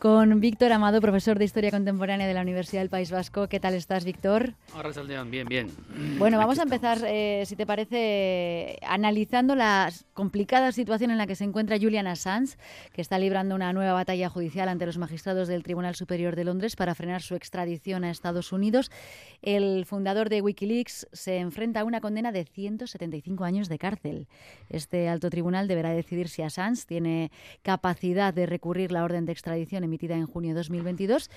con Víctor Amado, profesor de Historia Contemporánea de la Universidad del País Vasco. ¿Qué tal estás, Víctor? Bien, bien. Bueno, vamos a empezar, eh, si te parece, analizando la complicada situación en la que se encuentra Julian Assange, que está librando una nueva batalla judicial ante los magistrados del Tribunal Superior de Londres para frenar su extradición a Estados Unidos. El fundador de Wikileaks se enfrenta a una condena de 175 años de cárcel. Este alto tribunal deberá decidir si Assange tiene capacidad de recurrir la orden de extradición emitida en junio de 2022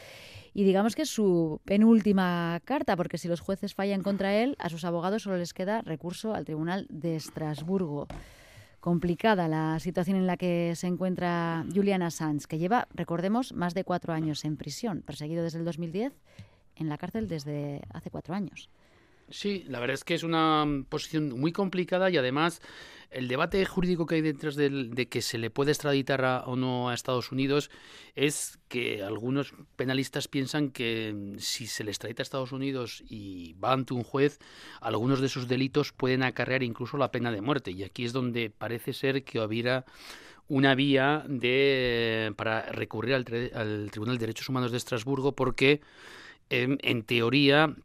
y digamos que es su penúltima carta, porque si los jueces fallan contra él, a sus abogados solo les queda recurso al Tribunal de Estrasburgo. Complicada la situación en la que se encuentra Julian Assange, que lleva, recordemos, más de cuatro años en prisión, perseguido desde el 2010, en la cárcel desde hace cuatro años. Sí, la verdad es que es una posición muy complicada y además el debate jurídico que hay detrás de, que se le puede extraditar o no a Estados Unidos es que algunos penalistas piensan que si se le extradita a Estados Unidos y va ante un juez, algunos de esos delitos pueden acarrear incluso la pena de muerte. Y aquí es donde parece ser que hubiera una vía de, para recurrir al, Tribunal de Derechos Humanos de Estrasburgo porque em, en teoría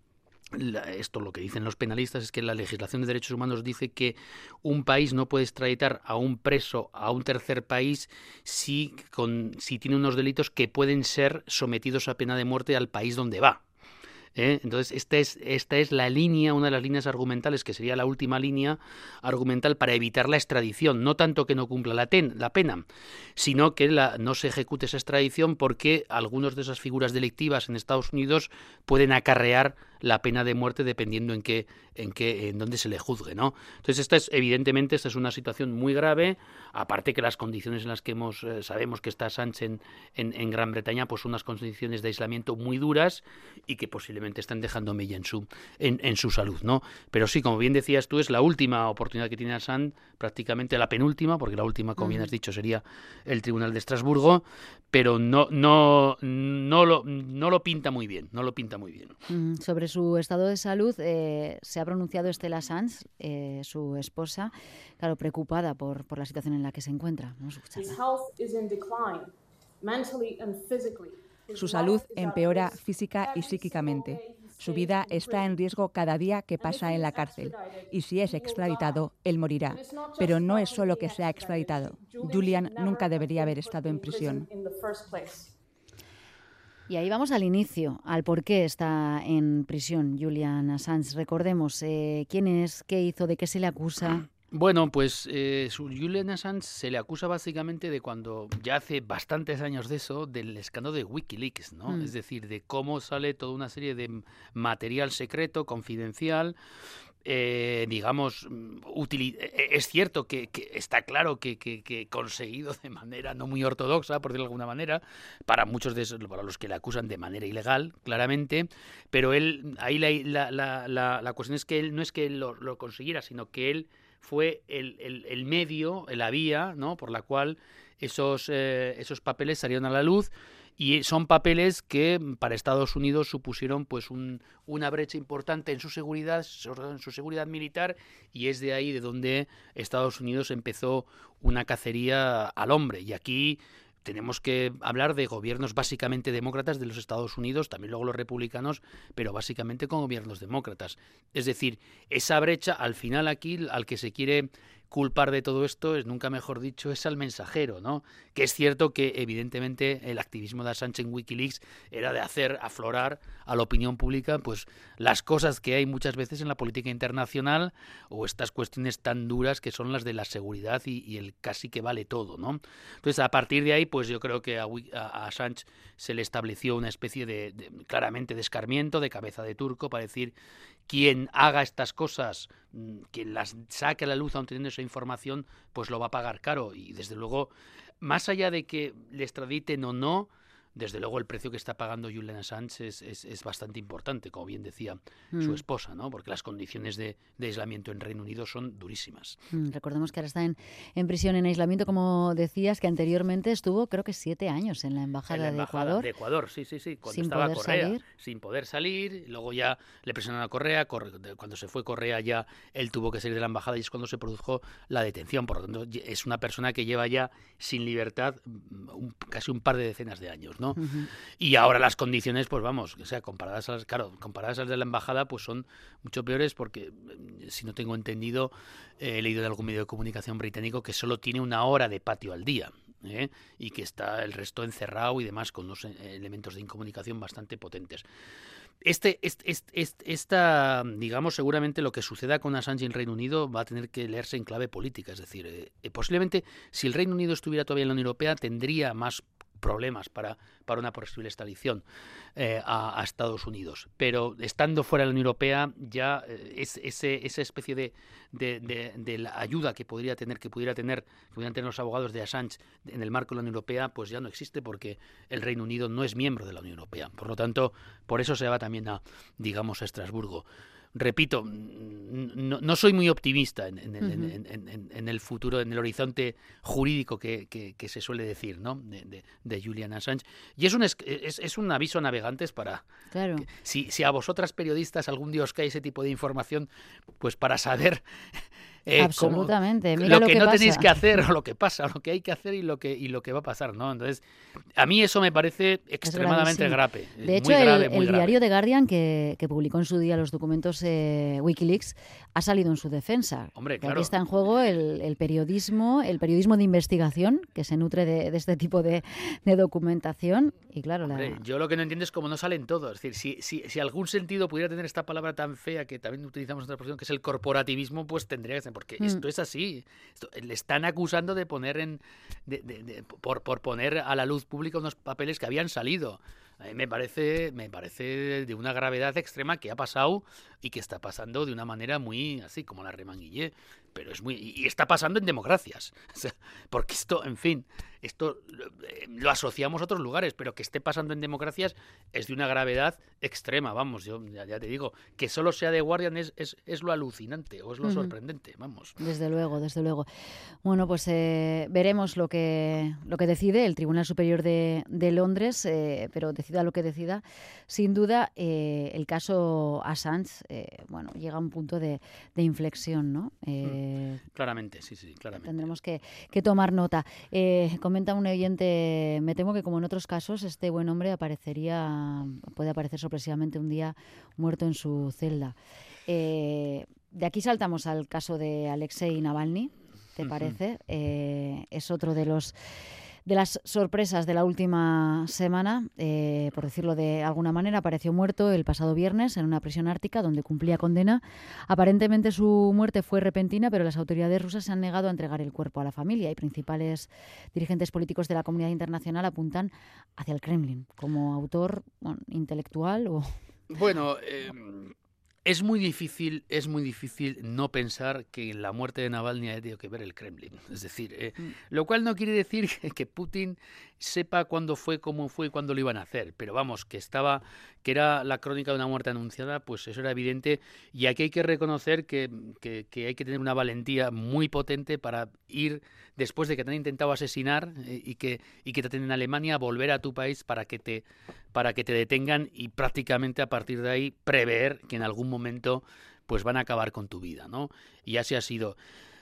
esto lo que dicen los penalistas es que la legislación de derechos humanos dice que un país no puede extraditar a un preso a un tercer país si, con, si tiene unos delitos que pueden ser sometidos a pena de muerte al país donde va. ¿eh? Entonces, esta es, esta es la línea, una de las líneas argumentales, que sería la última línea argumental para evitar la extradición. No tanto que no cumpla la, la pena, sino que la, no se ejecute esa extradición porque algunas de esas figuras delictivas en Estados Unidos pueden acarrear la pena de muerte dependiendo en qué en qué en dónde se le juzgue, ¿no? Entonces esta es evidentemente esta es una situación muy grave, aparte que las condiciones en las que hemos eh, sabemos que está Sánchez en, en, Gran Bretaña pues unas condiciones de aislamiento muy duras y que posiblemente están dejando mella en su en, en su salud, ¿no? Pero sí, como bien decías tú, es la última oportunidad que tiene Assange, prácticamente la penúltima, porque la última, como bien has dicho, sería el Tribunal de Estrasburgo, pero no no no lo no lo pinta muy bien, no lo pinta muy bien. Sobre su estado de salud eh, se ha pronunciado Estela Sanz, eh, su esposa, claro, preocupada por, por, la situación en la que se encuentra. Su salud empeora física y psíquicamente. Su vida está en riesgo cada día que pasa en la cárcel. Y si es extraditado, él morirá. Pero no es solo que sea extraditado. Julian nunca debería haber estado en prisión. Y ahí vamos al inicio, al por qué está en prisión Julian Assange. Recordemos eh, quién es, qué hizo, de qué se le acusa. Bueno, pues eh, Julian Assange se le acusa básicamente de cuando, ya hace bastantes años de eso, del escándalo de Wikileaks, ¿no? Mm. Es decir, de cómo sale toda una serie de material secreto, confidencial, eh, digamos, mm, eh, es cierto que, está claro que, que, conseguido de manera no muy ortodoxa, por decirlo de alguna manera, para muchos de esos, para los que le acusan de manera ilegal, claramente, pero él, ahí la, la, la, la cuestión es que él no es que él lo, consiguiera, sino que él fue el, el, el, medio, la vía, ¿no? por la cual esos, eh, esos papeles salieron a la luz y son papeles que para Estados Unidos supusieron pues un, una brecha importante en su seguridad, en su seguridad militar y es de ahí de donde Estados Unidos empezó una cacería al hombre y aquí tenemos que hablar de gobiernos básicamente demócratas de los Estados Unidos, también luego los republicanos, pero básicamente con gobiernos demócratas. Es decir, esa brecha al final aquí al que se quiere culpar de todo esto es nunca mejor dicho es al mensajero, ¿no? Que es cierto que evidentemente el activismo de Sánchez en WikiLeaks era de hacer aflorar a la opinión pública pues las cosas que hay muchas veces en la política internacional o estas cuestiones tan duras que son las de la seguridad y, el casi que vale todo, ¿no? Entonces a partir de ahí pues yo creo que a, a, Sánchez se le estableció una especie de, de claramente de escarmiento, de cabeza de turco para decir quien haga estas cosas, mm, quien las saque a la luz aún teniendo esa información, pues lo va a pagar caro. Y desde luego, más allá de que le extraditen o no, desde luego el precio que está pagando Julian Assange es, es, bastante importante, como bien decía su mm. esposa, ¿no? porque las condiciones de, aislamiento en Reino Unido son durísimas. Mm, recordemos que ahora está en, en, prisión en aislamiento, como decías, que anteriormente estuvo creo que siete años en la Embajada, de Ecuador. De Ecuador, sí, sí, sí, cuando sin estaba poder Correa, salir. sin poder salir, luego ya le presionaron a Correa, cuando se fue Correa ya él tuvo que salir de la Embajada y es cuando se produjo la detención, por lo tanto es una persona que lleva ya sin libertad casi un par de decenas de años, ¿no? ¿No? Y ahora las condiciones, pues vamos, o sea, comparadas a las, claro, comparadas a las de la embajada, pues son mucho peores porque, mm, si no tengo entendido, he leído en algún medio de comunicación británico que solo tiene una hora de patio al día. ¿eh? y que está el resto encerrado y demás con unos eh, elementos de incomunicación bastante potentes. Este, este, este, esta, digamos, seguramente lo que suceda con Assange en Reino Unido va a tener que leerse en clave política. Es decir, eh, posiblemente si el Reino Unido estuviera todavía en la Unión Europea tendría más problemas para, para una posible extradición eh, a, Estados Unidos. Pero estando fuera de la Unión Europea, ya eh, es, ese, esa especie de, de, la ayuda que podría tener, que pudiera tener, que pudieran tener los abogados de Assange en el marco de la Unión Europea, pues ya no existe porque el Reino Unido no es miembro de la Unión Europea. Por lo tanto, por eso se va también a, digamos, a Estrasburgo repito, no, soy muy optimista en, el futuro, en el horizonte jurídico que, se suele decir, ¿no? De, Julian Assange. Y es un, es, un aviso a navegantes para... Claro. si, si a vosotras periodistas algún día os cae ese tipo de información, pues para saber eh, Absolutamente. lo, que, no tenéis que hacer, o lo que pasa, lo que hay que hacer y lo que, y lo que va a pasar, ¿no? Entonces, a mí eso me parece extremadamente grave. De hecho, el, diario The Guardian, que, publicó en su día los documentos eh, Wikileaks, ha salido en su defensa. Hombre, claro. Aquí está en juego el, periodismo, el periodismo de investigación, que se nutre de, este tipo de, documentación. Y claro, yo lo que no entiendo es cómo no salen todos. Es decir, si, si, si algún sentido pudiera tener esta palabra tan fea que también utilizamos en otra expresión, que es el corporativismo, pues tendría que ser porque mm. esto es así. le están acusando de poner en, por, por poner a la luz pública unos papeles que habían salido. A mí me parece, me parece de una gravedad extrema que ha pasado y que está pasando de una manera muy así como la remanguillé pero es muy y está pasando en democracias. Porque esto en fin esto eh, lo asociamos a otros lugares pero que esté pasando en democracias es de una gravedad extrema vamos yo ya, te digo que solo sea de Guardian es, es, lo alucinante o es lo sorprendente vamos. Desde luego desde luego. Bueno pues eh, veremos lo que lo que decide el Tribunal Superior de, de Londres eh, pero decida lo que decida sin duda el caso Assange bueno llega a un punto de, de inflexión no mm. Eh, claramente, sí, sí, claramente. Tendremos que, tomar nota. Eh, comenta un oyente, me temo que como en otros casos, este buen hombre aparecería, puede aparecer sorpresivamente un día muerto en su celda. Eh, de aquí saltamos al caso de Alexei Navalny, ¿te parece? es otro de los de las sorpresas de la última semana, eh, por decirlo de alguna manera, apareció muerto el pasado viernes en una prisión ártica donde cumplía condena. Aparentemente su muerte fue repentina, pero las autoridades rusas se han negado a entregar el cuerpo a la familia y principales dirigentes políticos de la comunidad internacional apuntan hacia el Kremlin como autor intelectual o... Bueno, eh, es muy difícil, es muy difícil no pensar que en la muerte de Navalny ha tenido que ver el Kremlin. Es decir, eh, mm. lo cual no quiere decir que Putin sepa cuándo fue, cómo fue y cuándo lo iban a hacer. Pero vamos, que estaba, que era la crónica de una muerte anunciada, pues eso era evidente. Y aquí hay que reconocer que, que, hay que tener una valentía muy potente para ir después de que te han intentado asesinar eh, y que y que te tienen en Alemania volver a tu país para que te para que te detengan y prácticamente a partir de ahí prever que en algún momento pues van a acabar con tu vida, ¿no? Y así ha sido.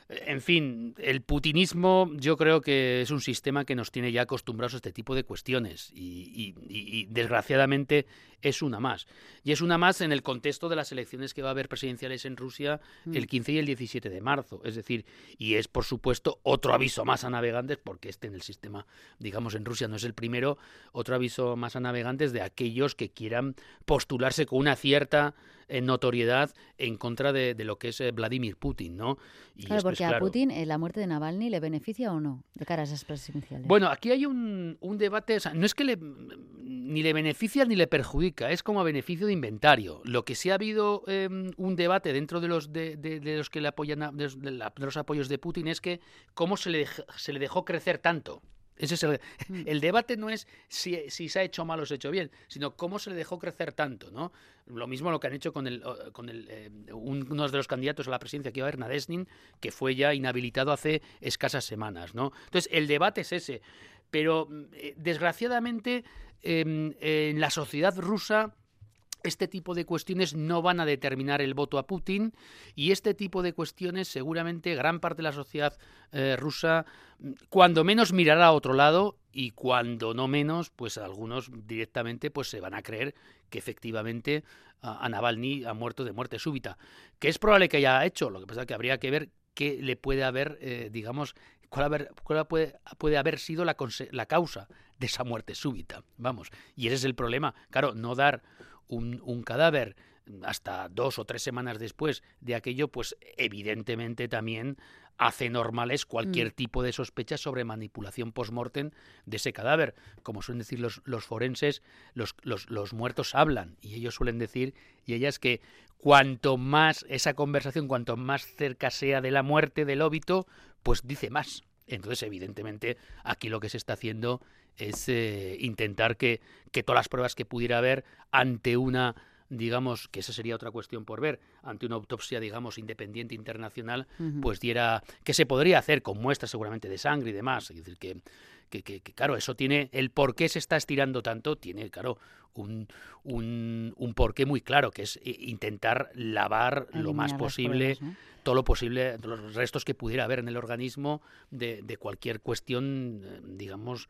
En fin, el putinismo yo creo que es un sistema que nos tiene ya acostumbrados a este tipo de cuestiones y, desgraciadamente es una más. Y es una más en el contexto de las elecciones que va a haber presidenciales en Rusia el 15 mm. y el 17 de marzo. Es decir, y es por supuesto otro aviso más a navegantes, porque este en el sistema, digamos, en Rusia no es el primero, otro aviso más a navegantes de aquellos que quieran postularse con una cierta en notoriedad en contra de, lo que es eh, Vladimir Putin, ¿no? claro, porque a Putin eh, la muerte de Navalny le beneficia o no de cara a esas presidenciales. Bueno, aquí hay un, debate, no es que le, ni le beneficia ni le perjudica, es como a beneficio de inventario. Lo que sí ha habido em, un debate dentro de los de, los que le apoyan de, los apoyos de Putin es que cómo se le, se le dejó crecer tanto. Ese es mm. el, debate no es si, se ha hecho mal o se ha hecho bien, sino cómo se le dejó crecer tanto, ¿no? Lo mismo lo que han hecho con, el, con el, eh, uno de los candidatos a la presidencia que iba a haber, Nadesnin, que fue ya inhabilitado hace escasas semanas, ¿no? Entonces, el debate es ese. Pero, mm, eh, desgraciadamente, em, en la sociedad rusa este tipo de cuestiones no van a determinar el voto a Putin y este tipo de cuestiones seguramente gran parte de la sociedad eh, rusa mm, cuando menos mirará a otro lado y cuando no menos pues algunos directamente pues se van a creer que efectivamente a, Navalny ha muerto de muerte súbita que es probable que haya hecho. Lo que pasa es que habría que ver qué le puede haber eh, digamos cuál, puede, puede, haber sido la, la causa de esa muerte súbita. Vamos y ese es el problema. Claro no dar un, cadáver hasta dos o tres semanas después de aquello, pues evidentemente también hace normales cualquier mm. tipo de sospecha sobre manipulación post-mortem de ese cadáver. Como suelen decir los, los forenses, los, los, los, muertos hablan y ellos suelen decir, y ellas que cuanto más esa conversación, cuanto más cerca sea de la muerte del óbito, pues dice más. Entonces, evidentemente, aquí lo que se está haciendo es eh, intentar que, que todas las pruebas que pudiera haber ante una digamos, que esa sería otra cuestión por ver, ante una autopsia, digamos, independiente internacional, pues diera, que se podría hacer con muestras seguramente de sangre y demás. Es decir, que, que, que, claro, eso tiene, el por qué se está estirando tanto, tiene, claro, un, un, un porqué muy claro, que es eh, intentar lavar lo más posible todo lo posible, los restos que pudiera haber en el organismo de, de cualquier cuestión, eh, digamos,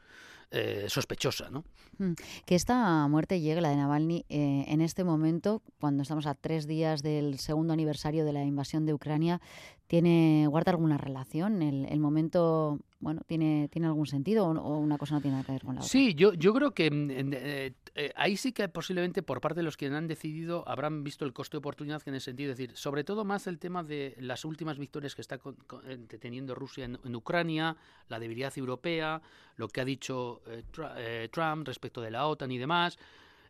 eh, sospechosa. ¿no? Mm, que esta muerte llegue, la de Navalny, eh, en este momento, cuando estamos a tres días del segundo aniversario de la invasión de Ucrania, ¿tiene, ¿guarda alguna relación? ¿El, momento bueno, ¿tiene, ¿tiene algún sentido o, una cosa no tiene nada que ver con la otra? Sí, yo, yo creo que mm, eh, ahí sí que posiblemente por parte de los que han decidido habrán visto el coste de oportunidad en el sentido de decir, sobre todo más el tema de las últimas victorias que está teniendo Rusia en, Ucrania, la debilidad europea, lo que ha dicho eh, Trump respecto de la OTAN y demás.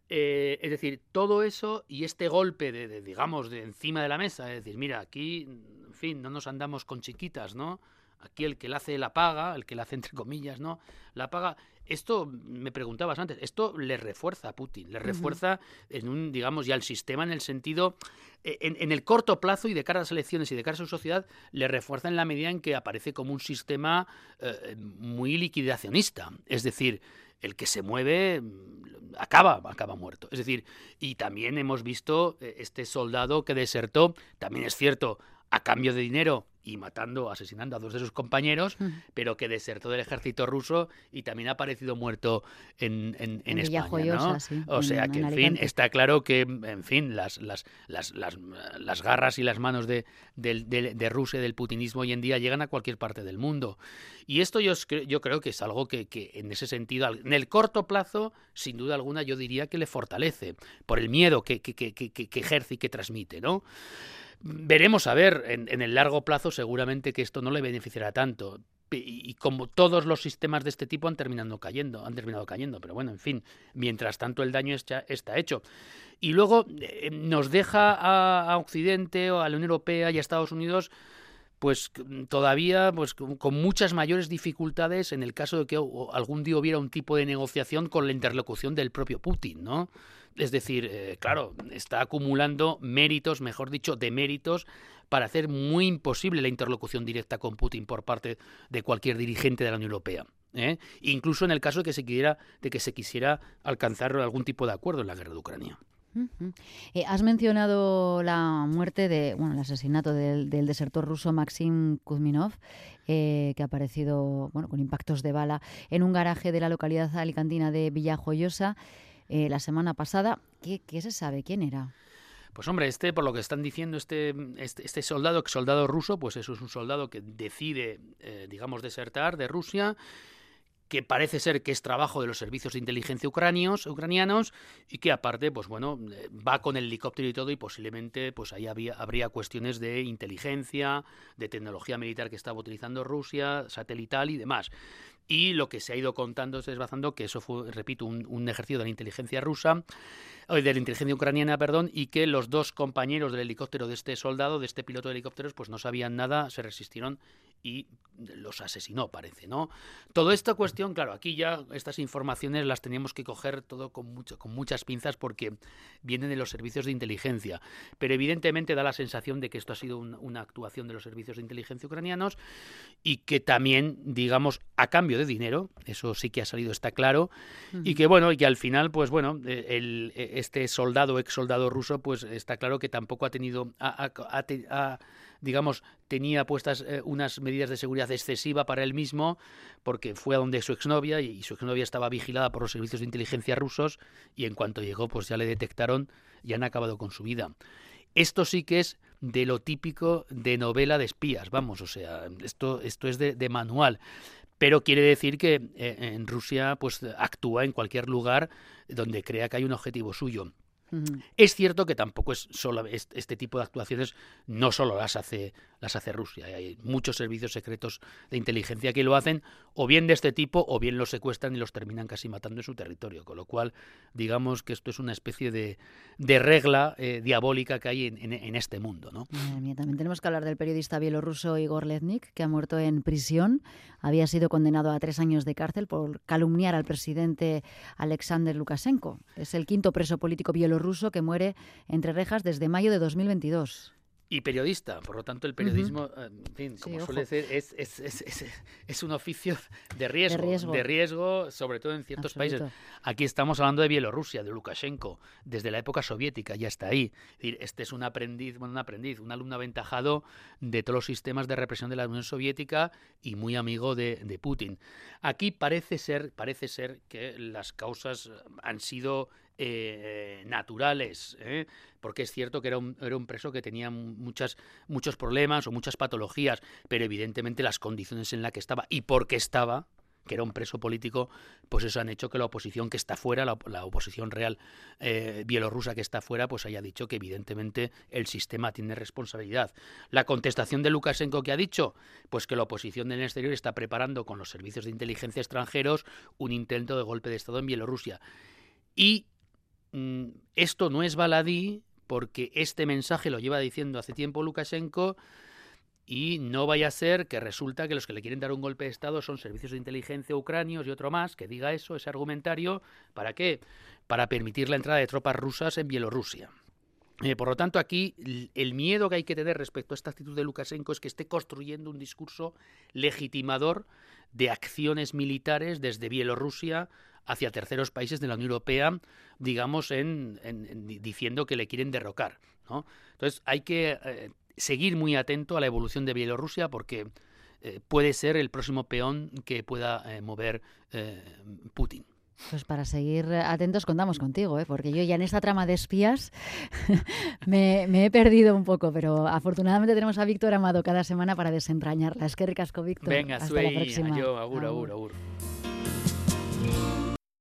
Eh, es decir, todo eso y este golpe de, digamos, de encima de la mesa, es decir, mira, aquí, en fin, no nos andamos con chiquitas, ¿no? Aquí el que la hace la paga, el que la hace entre comillas, ¿no? La paga. Esto, me preguntabas antes, esto le refuerza a Putin, le refuerza en un, digamos, ya el sistema en el sentido, e, en, el corto plazo y de cara a las elecciones y de cara a su sociedad, le refuerza en la medida en que aparece como un sistema eh, muy liquidacionista. Es decir, el que se mueve mm, acaba, acaba muerto. Es decir, y también hemos visto eh, este soldado que desertó, también es cierto, a cambio de dinero y matando, asesinando a dos de sus compañeros, pero que desertó del ejército ruso y también ha aparecido muerto en, en, España. ¿no? o sea que, en, fin, está claro que, en fin, las, las, las, las, garras y las manos de, de, Rusia, del putinismo hoy en día, llegan a cualquier parte del mundo. Y esto yo, yo creo que es algo que, que, en ese sentido, en el corto plazo, sin duda alguna, yo diría que le fortalece por el miedo que, que, que, que ejerce y que transmite, ¿no? Veremos a ver, en, el largo plazo seguramente que esto no le beneficiará tanto. Y, como todos los sistemas de este tipo han terminado cayendo, han terminado cayendo, pero bueno, en fin, mientras tanto el daño está, hecho. Y luego eh, nos deja a, Occidente o a la Unión Europea y a Estados Unidos pues todavía pues con muchas mayores dificultades en el caso de que algún día hubiera un tipo de negociación con la interlocución del propio Putin, ¿no? Es decir, eh, claro, está acumulando méritos, mejor dicho, deméritos, para hacer muy imposible la interlocución directa con Putin por parte de cualquier dirigente de la Unión Europea. ¿eh? Incluso en el caso de que, se quisiera, de que se quisiera alcanzar algún tipo de acuerdo en la guerra de Ucrania. Eh, has mencionado la muerte de, bueno, el asesinato del, desertor ruso Maxim Kuzminov, que ha aparecido, bueno, con impactos de bala en un garaje de la localidad alicantina de Villajoyosa. Eh, la semana pasada. ¿Qué, se sabe? ¿Quién era? Pues hombre, este, por lo que están diciendo, este, este, este soldado, soldado ruso, pues eso es un soldado que decide, eh, digamos, desertar de Rusia que parece ser que es trabajo de los servicios de inteligencia ucranios, ucranianos y que aparte, pues bueno, eh, va con el helicóptero y todo y posiblemente pues ahí había, habría cuestiones de inteligencia, de tecnología militar que estaba utilizando Rusia, satelital y demás. Y lo que se ha ido contando, se desbazando, que eso fue, repito, un, ejercicio de la inteligencia rusa, de la inteligencia ucraniana, perdón, y que los dos compañeros del helicóptero de este soldado, de este piloto de helicópteros, pues no sabían nada, se resistieron y los asesinó, parece, ¿no? Toda esta cuestión, claro, aquí ya estas informaciones las teníamos que coger todo con, mucho, con muchas pinzas porque vienen de los servicios de inteligencia, pero evidentemente da la sensación de que esto ha sido una actuación de los servicios de inteligencia ucranianos y que también, digamos, a cambio de dinero, eso sí que ha salido, está claro, y que bueno, y que al final, pues bueno, eh, el, eh, este soldado, ex soldado ruso, pues está claro que tampoco ha tenido, digamos, tenía puestas eh, unas medidas de seguridad excesiva para él mismo, porque fue a donde su exnovia y, su exnovia estaba vigilada por los servicios de inteligencia rusos y en cuanto llegó, pues ya le detectaron y han acabado con su vida. Esto sí que es de lo típico de novela de espías, vamos, o sea, esto, esto es de, manual pero quiere decir que eh, en Rusia pues actúa en cualquier lugar donde crea que hay un objetivo suyo. Es cierto que tampoco es solo este tipo de actuaciones, no solo las hace, las hace Rusia. Hay muchos servicios secretos de inteligencia que lo hacen, o bien de este tipo, o bien los secuestran y los terminan casi matando en su territorio. Con lo cual, digamos que esto es una especie de, regla eh, diabólica que hay en, este mundo. ¿no? también tenemos que hablar del periodista bielorruso Igor Letnik, que ha muerto en prisión. Había sido condenado a tres años de cárcel por calumniar al presidente Alexander Lukashenko. Es el quinto preso político bielorruso ruso que muere entre rejas desde mayo de 2022 y periodista. Por lo tanto, el periodismo, eh, en fin, como suele decir, es, es, es, es, un oficio de riesgo, de riesgo, sobre todo en ciertos países. Aquí estamos hablando de Bielorrusia, de Lukashenko, desde la época soviética, ya está ahí. Es decir, este es un aprendiz, bueno, un aprendiz, un alumno aventajado de todos los sistemas de represión de la Unión Soviética y muy amigo de, de Putin. Aquí parece ser, parece ser que las causas han sido eh, naturales, ¿eh? porque es cierto que era un, era un, preso que tenía muchos problemas o muchas patologías, pero evidentemente las condiciones en las que estaba y por qué estaba, que era un preso político, pues eso han hecho que la oposición que está fuera, la, oposición real eh, bielorrusa que está fuera, pues haya dicho que evidentemente el sistema tiene responsabilidad. La contestación de Lukashenko que ha dicho, pues que la oposición del exterior está preparando con los servicios de inteligencia extranjeros un intento de golpe de Estado en Bielorrusia. Y esto no es baladí porque este mensaje lo lleva diciendo hace tiempo Lukashenko y no vaya a ser que resulta que los que le quieren dar un golpe de Estado son servicios de inteligencia ucranios y otro más que diga eso, ese argumentario, ¿para qué? Para permitir la entrada de tropas rusas en Bielorrusia. Eh, por lo tanto, aquí el miedo que hay que tener respecto a esta actitud de Lukashenko es que esté construyendo un discurso legitimador de acciones militares desde Bielorrusia hacia terceros países de la Unión Europea, digamos, en, diciendo que le quieren derrocar. ¿no? Entonces hay que eh, seguir muy atento a la evolución de Bielorrusia porque eh, puede ser el próximo peón que pueda eh, mover Putin. Pues para seguir atentos contamos contigo, porque yo ya en esta trama de espías me, he perdido un poco, pero afortunadamente tenemos a Víctor Amado cada semana para desentrañarla. Es que ricasco, Víctor. Venga, Hasta la próxima. Yo, agur, agur. agur.